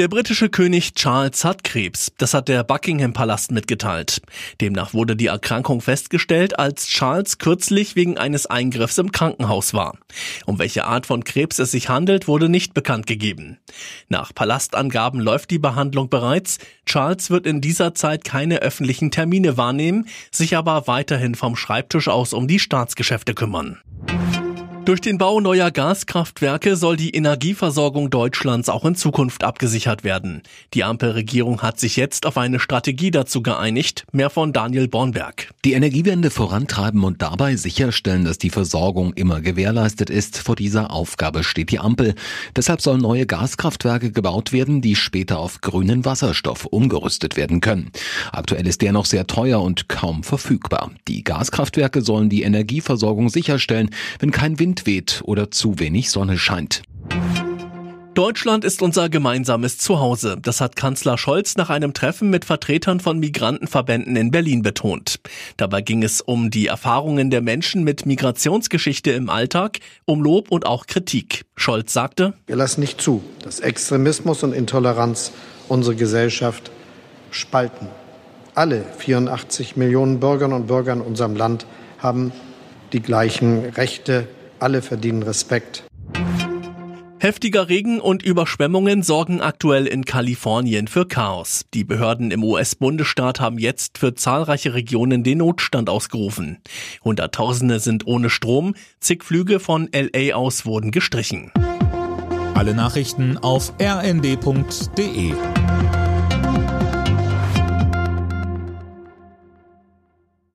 Der britische König Charles hat Krebs. Das hat der Buckingham Palast mitgeteilt. Demnach wurde die Erkrankung festgestellt, als Charles kürzlich wegen eines Eingriffs im Krankenhaus war. Um welche Art von Krebs es sich handelt, wurde nicht bekannt gegeben. Nach Palastangaben läuft die Behandlung bereits. Charles wird in dieser Zeit keine öffentlichen Termine wahrnehmen, sich aber weiterhin vom Schreibtisch aus um die Staatsgeschäfte kümmern. Durch den Bau neuer Gaskraftwerke soll die Energieversorgung Deutschlands auch in Zukunft abgesichert werden. Die Ampelregierung hat sich jetzt auf eine Strategie dazu geeinigt. Mehr von Daniel Bornberg. Die Energiewende vorantreiben und dabei sicherstellen, dass die Versorgung immer gewährleistet ist. Vor dieser Aufgabe steht die Ampel. Deshalb sollen neue Gaskraftwerke gebaut werden, die später auf grünen Wasserstoff umgerüstet werden können. Aktuell ist der noch sehr teuer und kaum verfügbar. Die Gaskraftwerke sollen die Energieversorgung sicherstellen, wenn kein Wind Wind weht oder zu wenig Sonne scheint. Deutschland ist unser gemeinsames Zuhause. Das hat Kanzler Scholz nach einem Treffen mit Vertretern von Migrantenverbänden in Berlin betont. Dabei ging es um die Erfahrungen der Menschen mit Migrationsgeschichte im Alltag, um Lob und auch Kritik. Scholz sagte, Wir lassen nicht zu, dass Extremismus und Intoleranz unsere Gesellschaft spalten. Alle 84 Millionen Bürgerinnen und Bürger in unserem Land haben die gleichen Rechte, alle verdienen Respekt. Heftiger Regen und Überschwemmungen sorgen aktuell in Kalifornien für Chaos. Die Behörden im US-Bundesstaat haben jetzt für zahlreiche Regionen den Notstand ausgerufen. Hunderttausende sind ohne Strom, zig Flüge von LA aus wurden gestrichen. Alle Nachrichten auf rnd.de